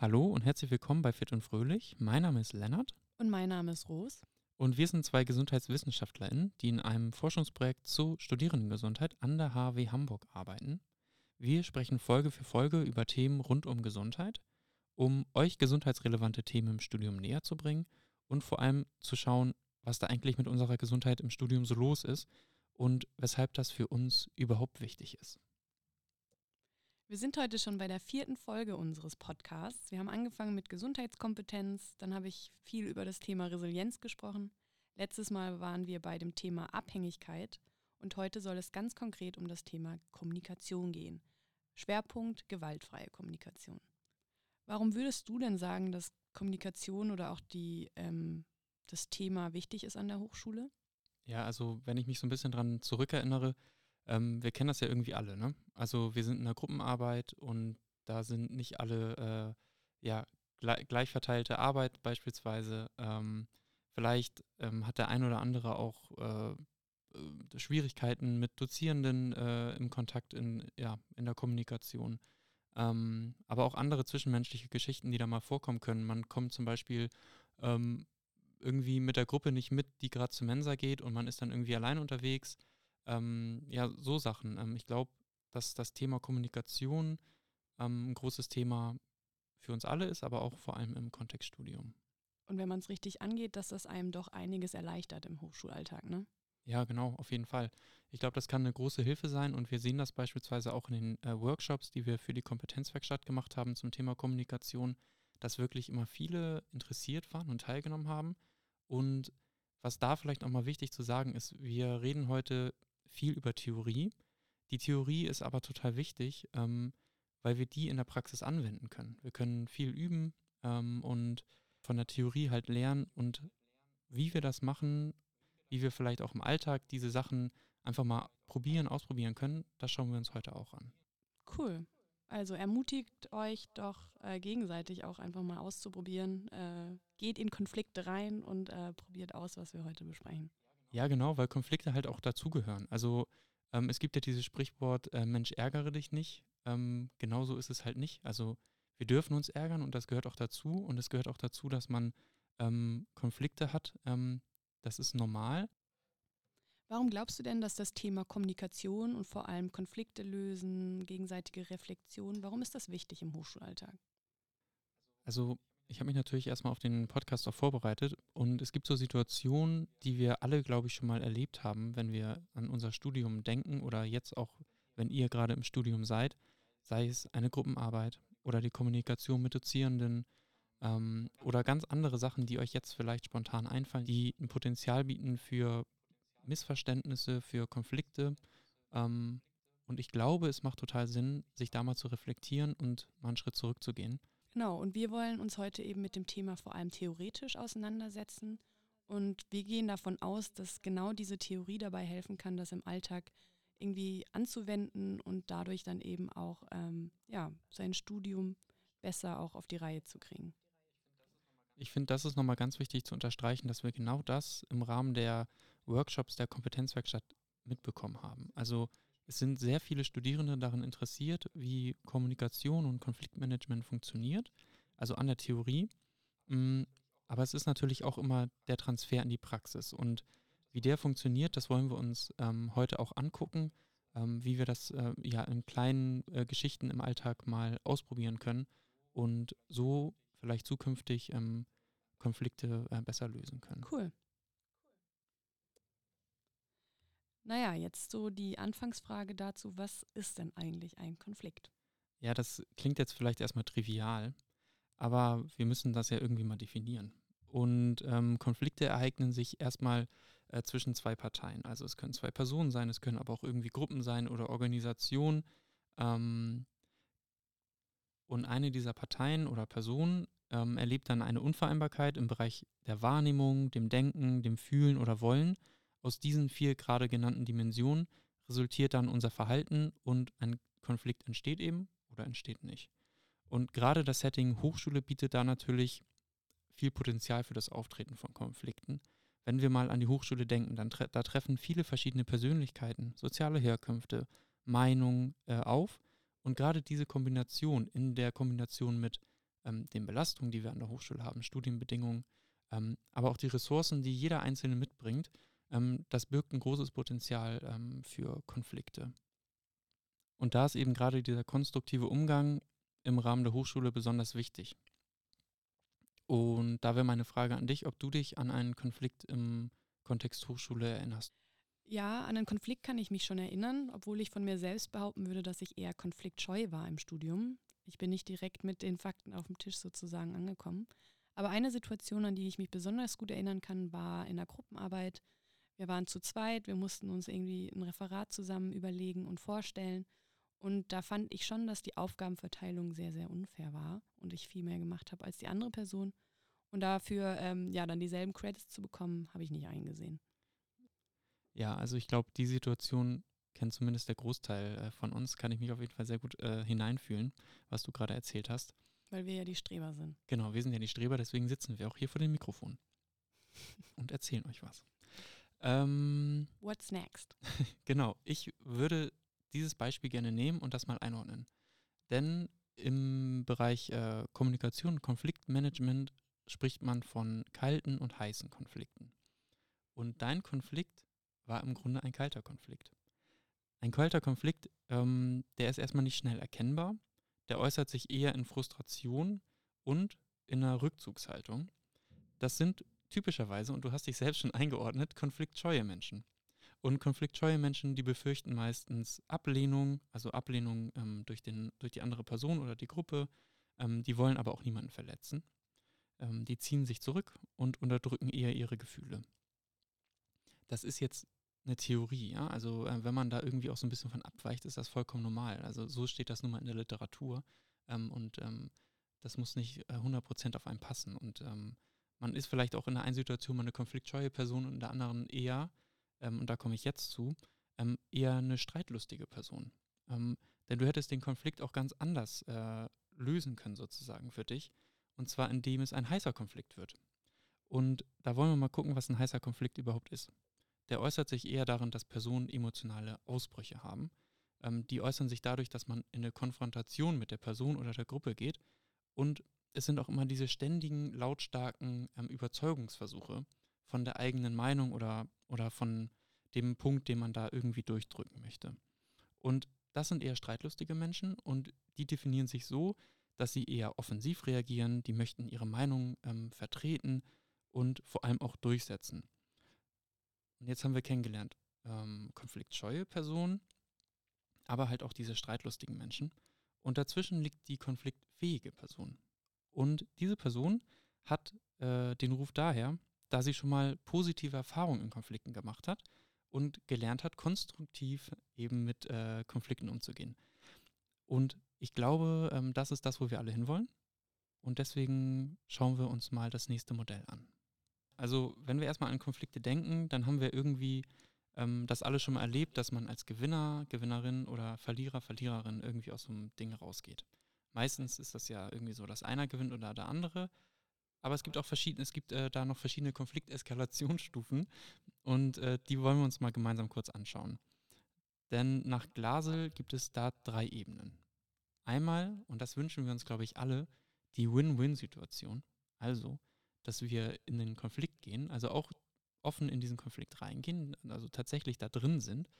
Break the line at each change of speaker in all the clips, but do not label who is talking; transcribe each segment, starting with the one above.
Hallo und herzlich willkommen bei Fit und Fröhlich. Mein Name ist Lennart.
Und mein Name ist Ros.
Und wir sind zwei GesundheitswissenschaftlerInnen, die in einem Forschungsprojekt zur Studierendengesundheit an der HW Hamburg arbeiten. Wir sprechen Folge für Folge über Themen rund um Gesundheit, um euch gesundheitsrelevante Themen im Studium näher zu bringen und vor allem zu schauen, was da eigentlich mit unserer Gesundheit im Studium so los ist und weshalb das für uns überhaupt wichtig ist.
Wir sind heute schon bei der vierten Folge unseres Podcasts. Wir haben angefangen mit Gesundheitskompetenz, dann habe ich viel über das Thema Resilienz gesprochen. Letztes Mal waren wir bei dem Thema Abhängigkeit und heute soll es ganz konkret um das Thema Kommunikation gehen. Schwerpunkt gewaltfreie Kommunikation. Warum würdest du denn sagen, dass Kommunikation oder auch die, ähm, das Thema wichtig ist an der Hochschule?
Ja, also wenn ich mich so ein bisschen daran zurückerinnere, ähm, wir kennen das ja irgendwie alle, ne? Also wir sind in einer Gruppenarbeit und da sind nicht alle äh, ja, gleich, gleich, verteilte Arbeit beispielsweise. Ähm, vielleicht ähm, hat der ein oder andere auch äh, äh, Schwierigkeiten mit Dozierenden äh, im Kontakt in, ja, in der Kommunikation. Ähm, aber auch andere zwischenmenschliche Geschichten, die da mal vorkommen können. Man kommt zum Beispiel ähm, irgendwie mit der Gruppe nicht mit, die gerade zur Mensa geht und man ist dann irgendwie allein unterwegs ähm, ja, so Sachen. Ähm, ich glaube, dass das Thema Kommunikation ähm, ein großes Thema für uns alle ist, aber auch vor allem im Kontextstudium.
Und wenn man es richtig angeht, dass das einem doch einiges erleichtert im Hochschulalltag, ne?
Ja, genau, auf jeden Fall. Ich glaube, das kann eine große Hilfe sein und wir sehen das beispielsweise auch in den äh, Workshops, die wir für die Kompetenzwerkstatt gemacht haben zum Thema Kommunikation, dass wirklich immer viele interessiert waren und teilgenommen haben. Und was da vielleicht nochmal wichtig zu sagen ist, wir reden heute viel über Theorie. Die Theorie ist aber total wichtig, ähm, weil wir die in der Praxis anwenden können. Wir können viel üben ähm, und von der Theorie halt lernen und wie wir das machen, wie wir vielleicht auch im Alltag diese Sachen einfach mal probieren, ausprobieren können, das schauen wir uns heute auch an.
Cool. Also ermutigt euch doch äh, gegenseitig auch einfach mal auszuprobieren. Äh, geht in Konflikte rein und äh, probiert aus, was wir heute besprechen.
Ja, genau, weil Konflikte halt auch dazugehören. Also ähm, es gibt ja dieses Sprichwort, äh, Mensch, ärgere dich nicht. Ähm, genauso ist es halt nicht. Also wir dürfen uns ärgern und das gehört auch dazu. Und es gehört auch dazu, dass man ähm, Konflikte hat. Ähm, das ist normal.
Warum glaubst du denn, dass das Thema Kommunikation und vor allem Konflikte lösen, gegenseitige Reflexion, warum ist das wichtig im Hochschulalltag?
Also ich habe mich natürlich erstmal auf den Podcast auch vorbereitet und es gibt so Situationen, die wir alle, glaube ich, schon mal erlebt haben, wenn wir an unser Studium denken oder jetzt auch, wenn ihr gerade im Studium seid, sei es eine Gruppenarbeit oder die Kommunikation mit Dozierenden ähm, oder ganz andere Sachen, die euch jetzt vielleicht spontan einfallen, die ein Potenzial bieten für Missverständnisse, für Konflikte. Ähm, und ich glaube, es macht total Sinn, sich da mal zu reflektieren und mal einen Schritt zurückzugehen.
Genau, und wir wollen uns heute eben mit dem Thema vor allem theoretisch auseinandersetzen. Und wir gehen davon aus, dass genau diese Theorie dabei helfen kann, das im Alltag irgendwie anzuwenden und dadurch dann eben auch ähm, ja, sein Studium besser auch auf die Reihe zu kriegen.
Ich finde, das ist nochmal ganz wichtig zu unterstreichen, dass wir genau das im Rahmen der Workshops der Kompetenzwerkstatt mitbekommen haben. Also es sind sehr viele Studierende daran interessiert, wie Kommunikation und Konfliktmanagement funktioniert, also an der Theorie. Mm, aber es ist natürlich auch immer der Transfer in die Praxis. Und wie der funktioniert, das wollen wir uns ähm, heute auch angucken, ähm, wie wir das äh, ja in kleinen äh, Geschichten im Alltag mal ausprobieren können und so vielleicht zukünftig ähm, Konflikte äh, besser lösen können.
Cool. Naja, jetzt so die Anfangsfrage dazu, was ist denn eigentlich ein Konflikt?
Ja, das klingt jetzt vielleicht erstmal trivial, aber wir müssen das ja irgendwie mal definieren. Und ähm, Konflikte ereignen sich erstmal äh, zwischen zwei Parteien. Also es können zwei Personen sein, es können aber auch irgendwie Gruppen sein oder Organisationen. Ähm, und eine dieser Parteien oder Personen ähm, erlebt dann eine Unvereinbarkeit im Bereich der Wahrnehmung, dem Denken, dem Fühlen oder Wollen aus diesen vier gerade genannten Dimensionen resultiert dann unser Verhalten und ein Konflikt entsteht eben oder entsteht nicht. Und gerade das Setting Hochschule bietet da natürlich viel Potenzial für das Auftreten von Konflikten. Wenn wir mal an die Hochschule denken, dann tre da treffen viele verschiedene Persönlichkeiten, soziale Herkünfte, Meinungen äh, auf. Und gerade diese Kombination in der Kombination mit ähm, den Belastungen, die wir an der Hochschule haben, Studienbedingungen, ähm, aber auch die Ressourcen, die jeder Einzelne mitbringt, ähm, das birgt ein großes Potenzial ähm, für Konflikte. Und da ist eben gerade dieser konstruktive Umgang im Rahmen der Hochschule besonders wichtig. Und da wäre meine Frage an dich, ob du dich an einen Konflikt im Kontext Hochschule erinnerst.
Ja, an einen Konflikt kann ich mich schon erinnern, obwohl ich von mir selbst behaupten würde, dass ich eher konfliktscheu war im Studium. Ich bin nicht direkt mit den Fakten auf dem Tisch sozusagen angekommen. Aber eine Situation, an die ich mich besonders gut erinnern kann, war in der Gruppenarbeit. Wir waren zu zweit, wir mussten uns irgendwie ein Referat zusammen überlegen und vorstellen. Und da fand ich schon, dass die Aufgabenverteilung sehr, sehr unfair war und ich viel mehr gemacht habe als die andere Person. Und dafür ähm, ja dann dieselben Credits zu bekommen, habe ich nicht eingesehen.
Ja, also ich glaube, die Situation kennt zumindest der Großteil äh, von uns, kann ich mich auf jeden Fall sehr gut äh, hineinfühlen, was du gerade erzählt hast.
Weil wir ja die Streber sind.
Genau, wir sind ja die Streber, deswegen sitzen wir auch hier vor dem Mikrofon und erzählen euch was.
Ähm, What's next?
genau, ich würde dieses Beispiel gerne nehmen und das mal einordnen. Denn im Bereich äh, Kommunikation und Konfliktmanagement spricht man von kalten und heißen Konflikten. Und dein Konflikt war im Grunde ein kalter Konflikt. Ein kalter Konflikt, ähm, der ist erstmal nicht schnell erkennbar, der äußert sich eher in Frustration und in einer Rückzugshaltung. Das sind typischerweise, und du hast dich selbst schon eingeordnet, konfliktscheue Menschen. Und konfliktscheue Menschen, die befürchten meistens Ablehnung, also Ablehnung ähm, durch, den, durch die andere Person oder die Gruppe. Ähm, die wollen aber auch niemanden verletzen. Ähm, die ziehen sich zurück und unterdrücken eher ihre Gefühle. Das ist jetzt eine Theorie, ja. Also äh, wenn man da irgendwie auch so ein bisschen von abweicht, ist das vollkommen normal. Also so steht das nun mal in der Literatur. Ähm, und ähm, das muss nicht äh, 100% auf einen passen. Und ähm, man ist vielleicht auch in der einen Situation mal eine konfliktscheue Person und in der anderen eher ähm, und da komme ich jetzt zu, ähm, eher eine streitlustige Person. Ähm, denn du hättest den Konflikt auch ganz anders äh, lösen können, sozusagen für dich. Und zwar indem es ein heißer Konflikt wird. Und da wollen wir mal gucken, was ein heißer Konflikt überhaupt ist. Der äußert sich eher darin, dass Personen emotionale Ausbrüche haben. Ähm, die äußern sich dadurch, dass man in eine Konfrontation mit der Person oder der Gruppe geht. Und es sind auch immer diese ständigen, lautstarken ähm, Überzeugungsversuche, von der eigenen Meinung oder, oder von dem Punkt, den man da irgendwie durchdrücken möchte. Und das sind eher streitlustige Menschen und die definieren sich so, dass sie eher offensiv reagieren, die möchten ihre Meinung ähm, vertreten und vor allem auch durchsetzen. Und jetzt haben wir kennengelernt, ähm, konfliktscheue Personen, aber halt auch diese streitlustigen Menschen. Und dazwischen liegt die konfliktfähige Person. Und diese Person hat äh, den Ruf daher, da sie schon mal positive Erfahrungen in Konflikten gemacht hat und gelernt hat, konstruktiv eben mit äh, Konflikten umzugehen. Und ich glaube, ähm, das ist das, wo wir alle hinwollen. Und deswegen schauen wir uns mal das nächste Modell an. Also, wenn wir erstmal an Konflikte denken, dann haben wir irgendwie ähm, das alles schon mal erlebt, dass man als Gewinner, Gewinnerin oder Verlierer, Verliererin irgendwie aus so einem Ding rausgeht. Meistens ist das ja irgendwie so, dass einer gewinnt oder der andere. Aber es gibt auch verschiedene, es gibt äh, da noch verschiedene Konflikteskalationsstufen und äh, die wollen wir uns mal gemeinsam kurz anschauen. Denn nach Glasel gibt es da drei Ebenen. Einmal, und das wünschen wir uns, glaube ich, alle, die Win-Win-Situation. Also, dass wir in den Konflikt gehen, also auch offen in diesen Konflikt reingehen, also tatsächlich da drin sind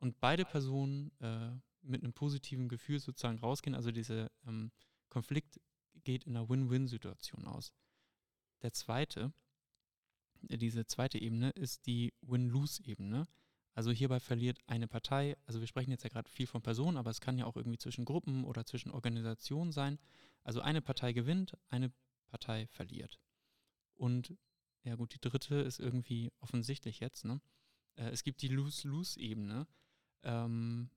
und beide Personen äh, mit einem positiven Gefühl sozusagen rausgehen. Also dieser ähm, Konflikt geht in einer Win-Win-Situation aus. Der zweite, äh, diese zweite Ebene ist die Win-Lose-Ebene. Also hierbei verliert eine Partei, also wir sprechen jetzt ja gerade viel von Personen, aber es kann ja auch irgendwie zwischen Gruppen oder zwischen Organisationen sein. Also eine Partei gewinnt, eine Partei verliert. Und ja gut, die dritte ist irgendwie offensichtlich jetzt. Ne? Äh, es gibt die Lose-Lose-Ebene. Ähm,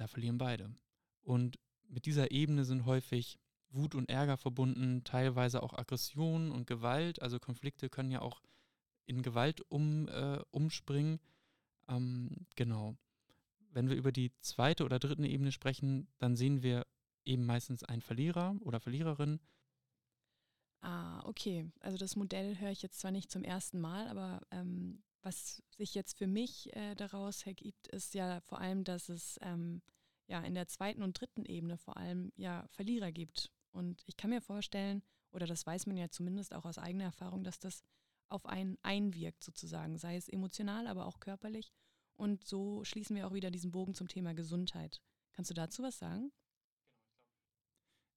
da verlieren beide. Und mit dieser Ebene sind häufig Wut und Ärger verbunden, teilweise auch Aggression und Gewalt. Also Konflikte können ja auch in Gewalt um, äh, umspringen. Ähm, genau. Wenn wir über die zweite oder dritte Ebene sprechen, dann sehen wir eben meistens einen Verlierer oder Verliererin.
Ah, okay. Also das Modell höre ich jetzt zwar nicht zum ersten Mal, aber ähm, was sich jetzt für mich äh, daraus ergibt, ist ja vor allem, dass es ähm, ja in der zweiten und dritten Ebene vor allem ja Verlierer gibt Und ich kann mir vorstellen, oder das weiß man ja zumindest auch aus eigener Erfahrung, dass das auf einen einwirkt sozusagen, sei es emotional, aber auch körperlich. Und so schließen wir auch wieder diesen Bogen zum Thema Gesundheit. Kannst du dazu was sagen?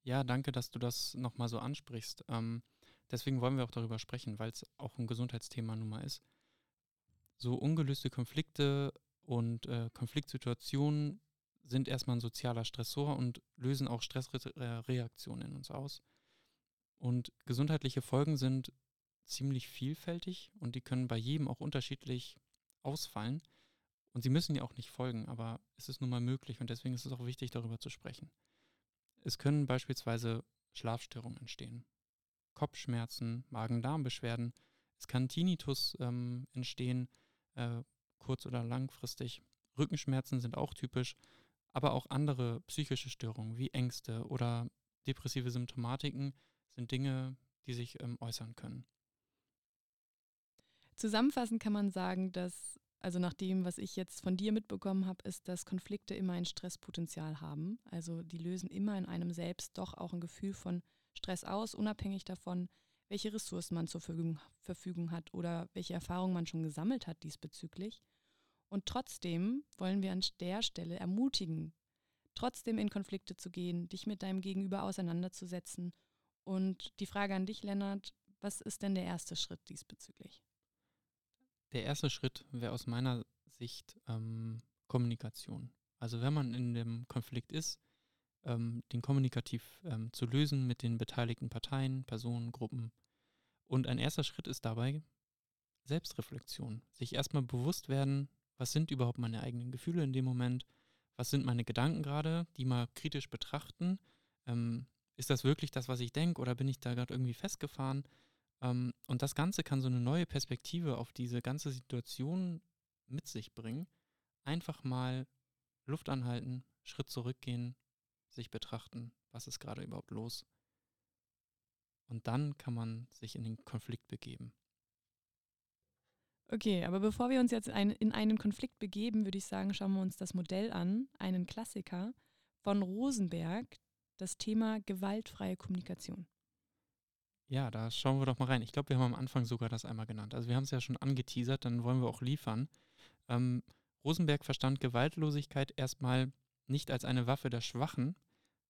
Ja, danke, dass du das nochmal so ansprichst. Ähm, deswegen wollen wir auch darüber sprechen, weil es auch ein Gesundheitsthema nun mal ist. So ungelöste Konflikte und äh, Konfliktsituationen sind erstmal ein sozialer Stressor und lösen auch Stressreaktionen in uns aus. Und gesundheitliche Folgen sind ziemlich vielfältig und die können bei jedem auch unterschiedlich ausfallen. Und sie müssen ja auch nicht folgen, aber es ist nun mal möglich und deswegen ist es auch wichtig, darüber zu sprechen. Es können beispielsweise Schlafstörungen entstehen, Kopfschmerzen, Magen-Darm-Beschwerden. Es kann Tinnitus ähm, entstehen, äh, kurz- oder langfristig. Rückenschmerzen sind auch typisch, aber auch andere psychische Störungen wie Ängste oder depressive Symptomatiken sind Dinge, die sich ähm, äußern können.
Zusammenfassend kann man sagen, dass, also nach dem, was ich jetzt von dir mitbekommen habe, ist, dass Konflikte immer ein Stresspotenzial haben. Also die lösen immer in einem selbst doch auch ein Gefühl von Stress aus, unabhängig davon, welche Ressourcen man zur Verfügung, hat oder welche Erfahrungen man schon gesammelt hat diesbezüglich. Und trotzdem wollen wir an der Stelle ermutigen, trotzdem in Konflikte zu gehen, dich mit deinem Gegenüber auseinanderzusetzen. Und die Frage an dich, Lennart, was ist denn der erste Schritt diesbezüglich?
Der erste Schritt wäre aus meiner Sicht ähm, Kommunikation. Also wenn man in dem Konflikt ist, ähm, den kommunikativ ähm, zu lösen mit den beteiligten Parteien, Personen, Gruppen. Und ein erster Schritt ist dabei Selbstreflexion. Sich erstmal bewusst werden, was sind überhaupt meine eigenen Gefühle in dem Moment, was sind meine Gedanken gerade, die mal kritisch betrachten. Ähm, ist das wirklich das, was ich denke oder bin ich da gerade irgendwie festgefahren? Ähm, und das Ganze kann so eine neue Perspektive auf diese ganze Situation mit sich bringen. Einfach mal Luft anhalten, Schritt zurückgehen, sich betrachten, was ist gerade überhaupt los. Und dann kann man sich in den Konflikt begeben.
Okay, aber bevor wir uns jetzt ein, in einen Konflikt begeben, würde ich sagen, schauen wir uns das Modell an, einen Klassiker von Rosenberg, das Thema gewaltfreie Kommunikation.
Ja, da schauen wir doch mal rein. Ich glaube, wir haben am Anfang sogar das einmal genannt. Also wir haben es ja schon angeteasert, dann wollen wir auch liefern. Ähm, Rosenberg verstand Gewaltlosigkeit erstmal nicht als eine Waffe der Schwachen,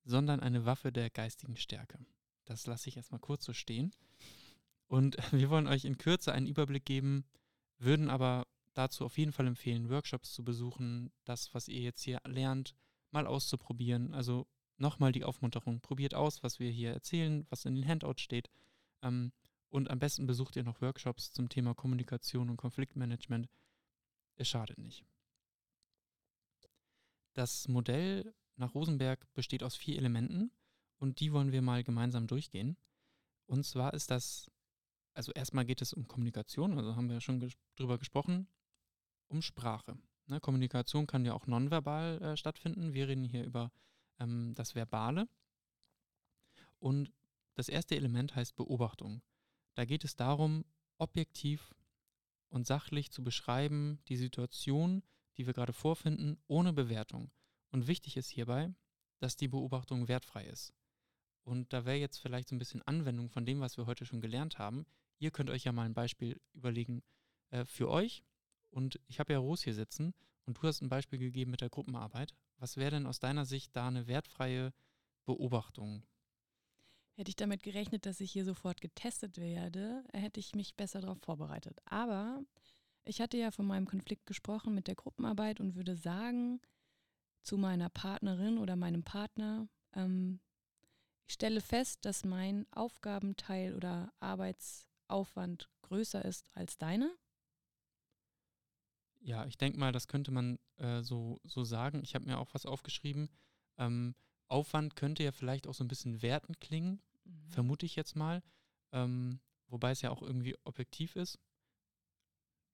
sondern eine Waffe der geistigen Stärke. Das lasse ich erstmal kurz so stehen. Und wir wollen euch in Kürze einen Überblick geben, würden aber dazu auf jeden Fall empfehlen, Workshops zu besuchen, das, was ihr jetzt hier lernt, mal auszuprobieren. Also nochmal die Aufmunterung, probiert aus, was wir hier erzählen, was in den Handouts steht. Ähm, und am besten besucht ihr noch Workshops zum Thema Kommunikation und Konfliktmanagement. Es schadet nicht. Das Modell nach Rosenberg besteht aus vier Elementen und die wollen wir mal gemeinsam durchgehen. Und zwar ist das, also erstmal geht es um Kommunikation, also haben wir ja schon ges drüber gesprochen, um Sprache. Ne, Kommunikation kann ja auch nonverbal äh, stattfinden. Wir reden hier über ähm, das Verbale. Und das erste Element heißt Beobachtung. Da geht es darum, objektiv und sachlich zu beschreiben, die Situation, die wir gerade vorfinden, ohne Bewertung. Und wichtig ist hierbei, dass die Beobachtung wertfrei ist. Und da wäre jetzt vielleicht so ein bisschen Anwendung von dem, was wir heute schon gelernt haben. Ihr könnt euch ja mal ein Beispiel überlegen äh, für euch. Und ich habe ja Ros hier sitzen und du hast ein Beispiel gegeben mit der Gruppenarbeit. Was wäre denn aus deiner Sicht da eine wertfreie Beobachtung?
Hätte ich damit gerechnet, dass ich hier sofort getestet werde, hätte ich mich besser darauf vorbereitet. Aber ich hatte ja von meinem Konflikt gesprochen mit der Gruppenarbeit und würde sagen zu meiner Partnerin oder meinem Partner, ähm, ich stelle fest, dass mein Aufgabenteil oder Arbeitsaufwand größer ist als deine.
Ja, ich denke mal, das könnte man äh, so, so sagen. Ich habe mir auch was aufgeschrieben. Ähm, Aufwand könnte ja vielleicht auch so ein bisschen wertend klingen, mhm. vermute ich jetzt mal. Ähm, wobei es ja auch irgendwie objektiv ist.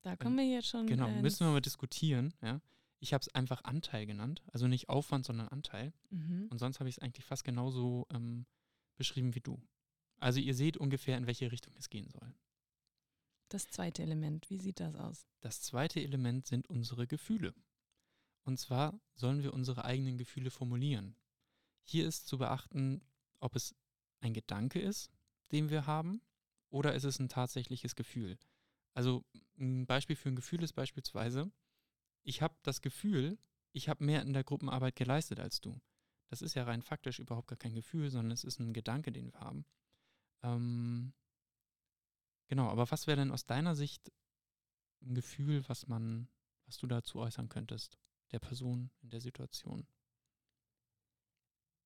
Da kommen wir jetzt schon.
Genau, müssen wir mal diskutieren. Ja? Ich habe es einfach Anteil genannt, also nicht Aufwand, sondern Anteil. Mhm. Und sonst habe ich es eigentlich fast genauso ähm, beschrieben wie du. Also ihr seht ungefähr, in welche Richtung es gehen soll.
Das zweite Element, wie sieht das aus?
Das zweite Element sind unsere Gefühle. Und zwar sollen wir unsere eigenen Gefühle formulieren. Hier ist zu beachten, ob es ein Gedanke ist, den wir haben, oder ist es ein tatsächliches Gefühl? Also ein Beispiel für ein Gefühl ist beispielsweise, ich habe das Gefühl, ich habe mehr in der Gruppenarbeit geleistet als du. Das ist ja rein faktisch überhaupt gar kein Gefühl, sondern es ist ein Gedanke, den wir haben. Ähm, genau, aber was wäre denn aus deiner Sicht ein Gefühl, was man, was du dazu äußern könntest, der Person in der Situation?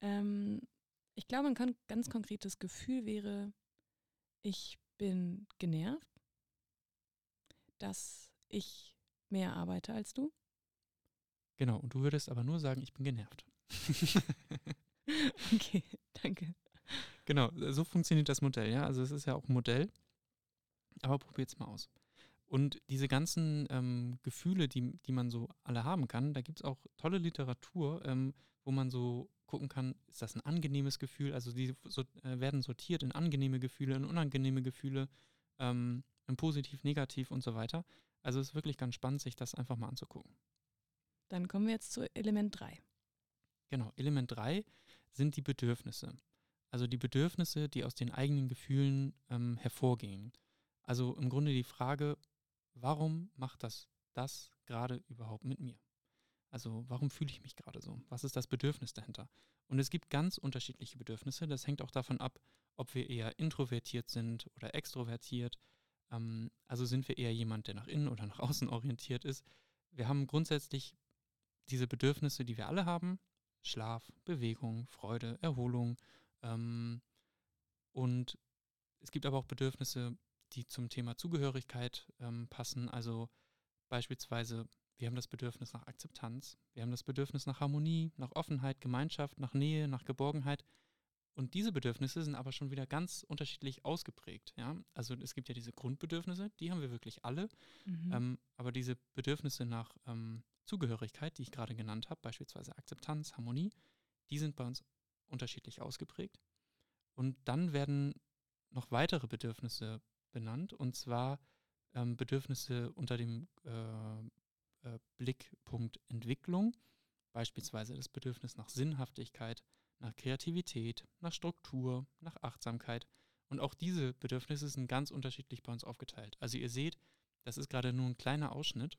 Ähm, ich glaube, ein ganz konkretes Gefühl wäre, ich bin genervt, dass ich mehr arbeite als du.
Genau, und du würdest aber nur sagen, ich bin genervt.
okay, danke.
Genau, so funktioniert das Modell, ja. Also es ist ja auch ein Modell, aber probiert es mal aus. Und diese ganzen ähm, Gefühle, die, die man so alle haben kann, da gibt es auch tolle Literatur, ähm, wo man so gucken kann, ist das ein angenehmes Gefühl? Also die so, äh, werden sortiert in angenehme Gefühle, in unangenehme Gefühle, ähm, in positiv, negativ und so weiter. Also es ist wirklich ganz spannend, sich das einfach mal anzugucken.
Dann kommen wir jetzt zu Element 3.
Genau, Element 3 sind die Bedürfnisse. Also die Bedürfnisse, die aus den eigenen Gefühlen ähm, hervorgehen. Also im Grunde die Frage, warum macht das das gerade überhaupt mit mir? Also warum fühle ich mich gerade so? Was ist das Bedürfnis dahinter? Und es gibt ganz unterschiedliche Bedürfnisse. Das hängt auch davon ab, ob wir eher introvertiert sind oder extrovertiert. Ähm, also sind wir eher jemand, der nach innen oder nach außen orientiert ist. Wir haben grundsätzlich diese Bedürfnisse, die wir alle haben. Schlaf, Bewegung, Freude, Erholung. Ähm, und es gibt aber auch Bedürfnisse, die zum Thema Zugehörigkeit ähm, passen. Also beispielsweise, wir haben das Bedürfnis nach Akzeptanz, wir haben das Bedürfnis nach Harmonie, nach Offenheit, Gemeinschaft, nach Nähe, nach Geborgenheit. Und diese Bedürfnisse sind aber schon wieder ganz unterschiedlich ausgeprägt. Ja? Also es gibt ja diese Grundbedürfnisse, die haben wir wirklich alle. Mhm. Ähm, aber diese Bedürfnisse nach ähm, Zugehörigkeit, die ich gerade genannt habe, beispielsweise Akzeptanz, Harmonie, die sind bei uns unterschiedlich ausgeprägt. Und dann werden noch weitere Bedürfnisse benannt, und zwar ähm, Bedürfnisse unter dem äh, äh, Blickpunkt Entwicklung, beispielsweise das Bedürfnis nach Sinnhaftigkeit, nach Kreativität, nach Struktur, nach Achtsamkeit. Und auch diese Bedürfnisse sind ganz unterschiedlich bei uns aufgeteilt. Also ihr seht, das ist gerade nur ein kleiner Ausschnitt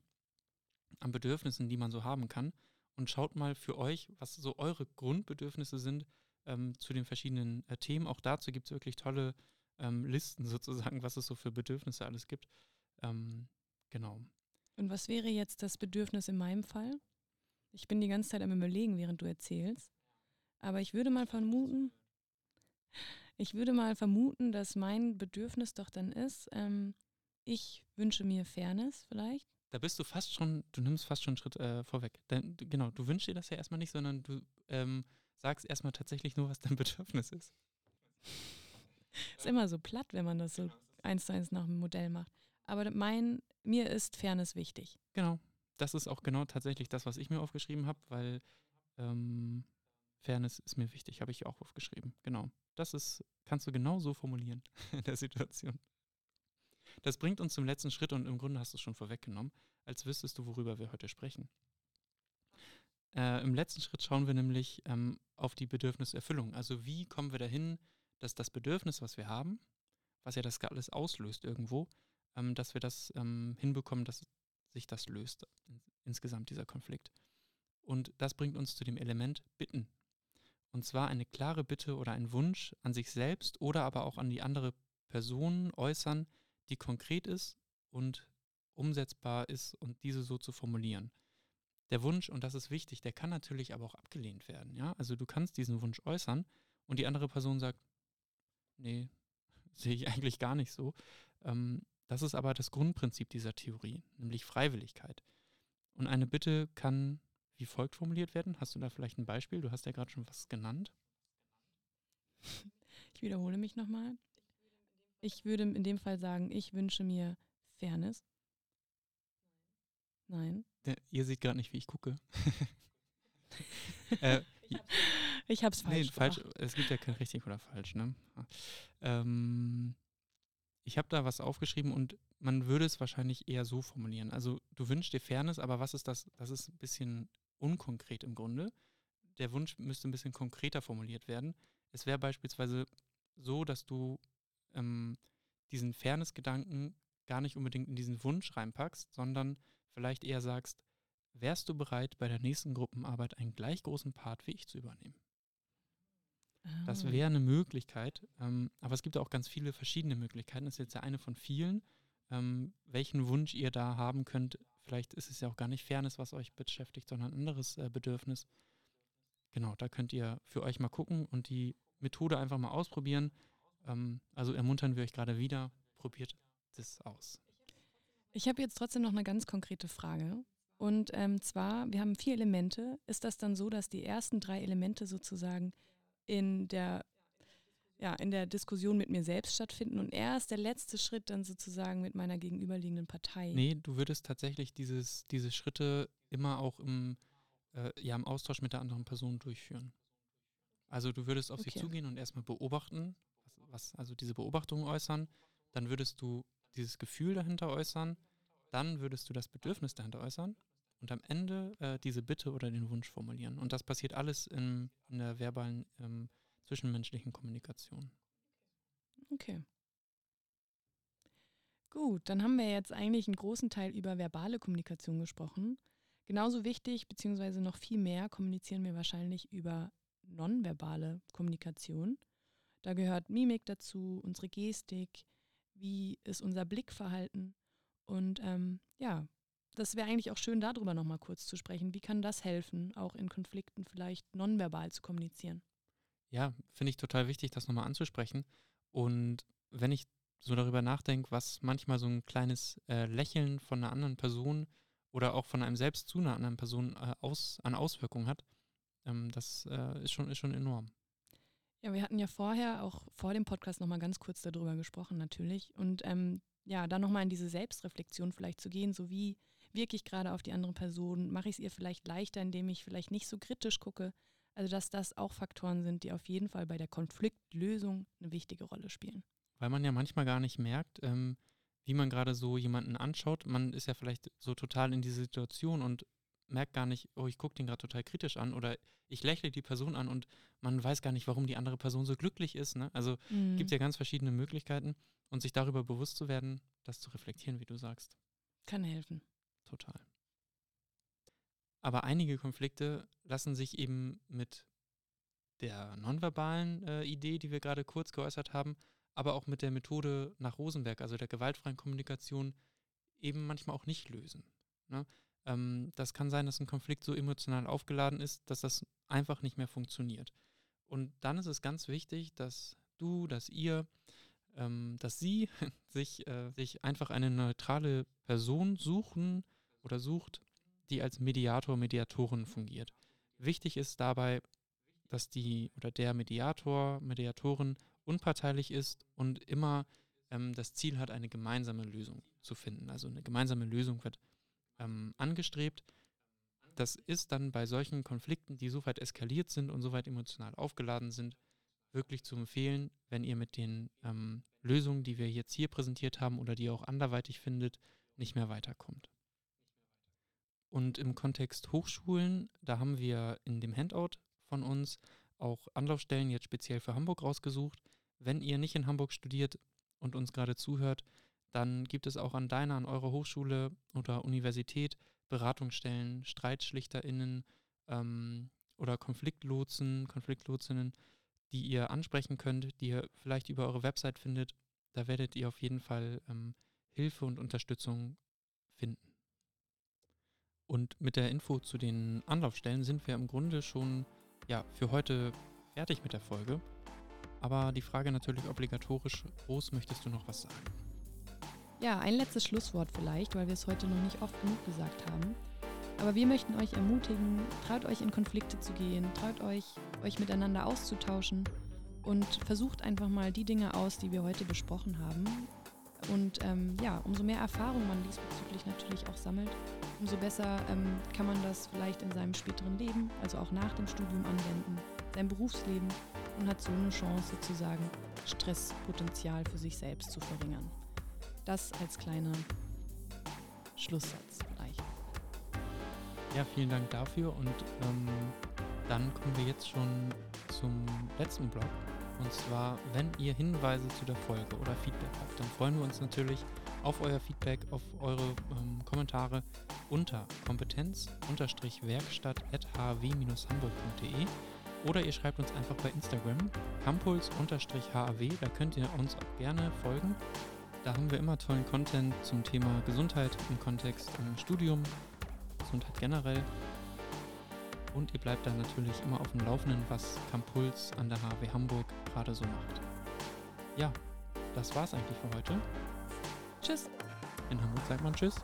an Bedürfnissen, die man so haben kann. Und schaut mal für euch, was so eure Grundbedürfnisse sind ähm, zu den verschiedenen äh, Themen. Auch dazu gibt es wirklich tolle ähm, Listen sozusagen, was es so für Bedürfnisse alles gibt. Ähm, genau.
Und was wäre jetzt das Bedürfnis in meinem Fall? Ich bin die ganze Zeit am Überlegen, während du erzählst. Aber ich würde mal vermuten, ich würde mal vermuten, dass mein Bedürfnis doch dann ist, ähm, ich wünsche mir Fairness vielleicht.
Da bist du fast schon, du nimmst fast schon einen Schritt äh, vorweg. Denn, genau, du wünschst dir das ja erstmal nicht, sondern du ähm, sagst erstmal tatsächlich nur, was dein Bedürfnis ist.
ist immer so platt, wenn man das so eins zu eins nach dem Modell macht. Aber mein, mir ist Fairness wichtig.
Genau. Das ist auch genau tatsächlich das, was ich mir aufgeschrieben habe, weil ähm, Fairness ist mir wichtig, habe ich auch aufgeschrieben. Genau. Das ist, kannst du genau so formulieren in der Situation. Das bringt uns zum letzten Schritt und im Grunde hast du es schon vorweggenommen, als wüsstest du, worüber wir heute sprechen. Äh, Im letzten Schritt schauen wir nämlich ähm, auf die Bedürfniserfüllung. Also wie kommen wir dahin, dass das Bedürfnis, was wir haben, was ja das alles auslöst irgendwo, ähm, dass wir das ähm, hinbekommen, dass sich das löst, insgesamt dieser Konflikt. Und das bringt uns zu dem Element Bitten. Und zwar eine klare Bitte oder ein Wunsch an sich selbst oder aber auch an die andere Person äußern, die konkret ist und umsetzbar ist und diese so zu formulieren. Der Wunsch, und das ist wichtig, der kann natürlich aber auch abgelehnt werden. Ja? Also du kannst diesen Wunsch äußern und die andere Person sagt, nee, sehe ich eigentlich gar nicht so. Ähm, das ist aber das Grundprinzip dieser Theorie, nämlich Freiwilligkeit. Und eine Bitte kann wie folgt formuliert werden. Hast du da vielleicht ein Beispiel? Du hast ja gerade schon was genannt.
Ich wiederhole mich nochmal. Ich würde in dem Fall sagen, ich wünsche mir Fairness. Nein.
Ja, ihr seht gerade nicht, wie ich gucke.
äh, ich habe es falsch. Nee, falsch.
Es gibt ja kein richtig oder falsch. Ne? Ähm, ich habe da was aufgeschrieben und man würde es wahrscheinlich eher so formulieren. Also du wünschst dir Fairness, aber was ist das? Das ist ein bisschen unkonkret im Grunde. Der Wunsch müsste ein bisschen konkreter formuliert werden. Es wäre beispielsweise so, dass du ähm, diesen Fairness-Gedanken gar nicht unbedingt in diesen Wunsch reinpackst, sondern vielleicht eher sagst, wärst du bereit, bei der nächsten Gruppenarbeit einen gleich großen Part wie ich zu übernehmen? Das ah. wäre eine Möglichkeit, ähm, aber es gibt auch ganz viele verschiedene Möglichkeiten. Das ist jetzt ja eine von vielen. Ähm, welchen Wunsch ihr da haben könnt, vielleicht ist es ja auch gar nicht Fairness, was euch beschäftigt, sondern ein anderes äh, Bedürfnis. Genau, da könnt ihr für euch mal gucken und die Methode einfach mal ausprobieren. Ähm, also ermuntern wir euch gerade wieder, probiert das aus.
Ich habe jetzt trotzdem noch eine ganz konkrete Frage. Und ähm, zwar, wir haben vier Elemente. Ist das dann so, dass die ersten drei Elemente sozusagen in der, ja, in der Diskussion mit mir selbst stattfinden und erst der letzte Schritt dann sozusagen mit meiner gegenüberliegenden Partei?
Nee, du würdest tatsächlich dieses, diese Schritte immer auch im, äh, ja, im Austausch mit der anderen Person durchführen. Also du würdest auf okay. sie zugehen und erstmal beobachten, was, was, also diese Beobachtung äußern, dann würdest du dieses Gefühl dahinter äußern, dann würdest du das Bedürfnis dahinter äußern und am Ende äh, diese Bitte oder den Wunsch formulieren. Und das passiert alles in, in der verbalen ähm, zwischenmenschlichen Kommunikation.
Okay. Gut, dann haben wir jetzt eigentlich einen großen Teil über verbale Kommunikation gesprochen. Genauso wichtig, beziehungsweise noch viel mehr, kommunizieren wir wahrscheinlich über nonverbale Kommunikation. Da gehört Mimik dazu, unsere Gestik, wie ist unser Blickverhalten. Und ähm, ja, das wäre eigentlich auch schön, darüber nochmal kurz zu sprechen. Wie kann das helfen, auch in Konflikten vielleicht nonverbal zu kommunizieren?
Ja, finde ich total wichtig, das nochmal anzusprechen. Und wenn ich so darüber nachdenke, was manchmal so ein kleines äh, Lächeln von einer anderen Person oder auch von einem selbst zu einer anderen Person äh, aus, an Auswirkungen hat, ähm, das äh, ist, schon, ist schon enorm.
Ja, wir hatten ja vorher auch vor dem Podcast nochmal ganz kurz darüber gesprochen, natürlich. Und ähm, ja, dann nochmal in diese Selbstreflexion vielleicht zu gehen, so wie wirke ich gerade auf die andere Person, mache ich es ihr vielleicht leichter, indem ich vielleicht nicht so kritisch gucke. Also dass das auch Faktoren sind, die auf jeden Fall bei der Konfliktlösung eine wichtige Rolle spielen.
Weil man ja manchmal gar nicht merkt, ähm, wie man gerade so jemanden anschaut. Man ist ja vielleicht so total in diese Situation und merkt gar nicht, oh, ich gucke den gerade total kritisch an oder ich lächle die Person an und man weiß gar nicht, warum die andere Person so glücklich ist. Ne? Also mhm. gibt ja ganz verschiedene Möglichkeiten und sich darüber bewusst zu werden, das zu reflektieren, wie du sagst.
Kann helfen.
Total. Aber einige Konflikte lassen sich eben mit der nonverbalen äh, Idee, die wir gerade kurz geäußert haben, aber auch mit der Methode nach Rosenberg, also der gewaltfreien Kommunikation, eben manchmal auch nicht lösen. Ne? Ähm, das kann sein, dass ein Konflikt so emotional aufgeladen ist, dass das einfach nicht mehr funktioniert. Und dann ist es ganz wichtig, dass du, dass ihr, ähm, dass sie sich, äh, sich einfach eine neutrale Person suchen oder sucht, die als Mediator, Mediatorin fungiert. Wichtig ist dabei, dass die oder der Mediator, Mediatorin unparteilich ist und immer ähm, das Ziel hat, eine gemeinsame Lösung zu finden. Also eine gemeinsame Lösung wird ähm, angestrebt. Das ist dann bei solchen Konflikten, die so weit eskaliert sind und so weit emotional aufgeladen sind, wirklich zu empfehlen, wenn ihr mit den ähm, Lösungen, die wir jetzt hier präsentiert haben oder die ihr auch anderweitig findet, nicht mehr weiterkommt. Und im Kontext Hochschulen, da haben wir in dem Handout von uns auch Anlaufstellen jetzt speziell für Hamburg rausgesucht. Wenn ihr nicht in Hamburg studiert und uns gerade zuhört, dann gibt es auch an deiner, an eurer Hochschule oder Universität Beratungsstellen, StreitschlichterInnen ähm, oder Konfliktlotsen, Konfliktlotsinnen, die ihr ansprechen könnt, die ihr vielleicht über eure Website findet. Da werdet ihr auf jeden Fall ähm, Hilfe und Unterstützung finden. Und mit der Info zu den Anlaufstellen sind wir im Grunde schon ja, für heute fertig mit der Folge. Aber die Frage natürlich obligatorisch, Rose, möchtest du noch was sagen?
Ja, ein letztes Schlusswort vielleicht, weil wir es heute noch nicht oft genug gesagt haben. Aber wir möchten euch ermutigen, traut euch in Konflikte zu gehen, traut euch, euch miteinander auszutauschen und versucht einfach mal die Dinge aus, die wir heute besprochen haben. Und ähm, ja, umso mehr Erfahrung man diesbezüglich natürlich auch sammelt, umso besser ähm, kann man das vielleicht in seinem späteren Leben, also auch nach dem Studium anwenden, sein Berufsleben und hat so eine Chance sozusagen, Stresspotenzial für sich selbst zu verringern. Das als kleiner Schlusssatz vielleicht.
Ja, vielen Dank dafür und ähm, dann kommen wir jetzt schon zum letzten Block Und zwar, wenn ihr Hinweise zu der Folge oder Feedback habt, dann freuen wir uns natürlich auf euer Feedback, auf eure ähm, Kommentare unter kompetenz-werkstatt.hw-hamburg.de oder ihr schreibt uns einfach bei Instagram campuls-haw, da könnt ihr uns auch gerne folgen. Da haben wir immer tollen Content zum Thema Gesundheit im Kontext im Studium, Gesundheit generell. Und ihr bleibt dann natürlich immer auf dem Laufenden, was Campuls an der HW Hamburg gerade so macht. Ja, das war's eigentlich für heute.
Tschüss.
In Hamburg sagt man Tschüss.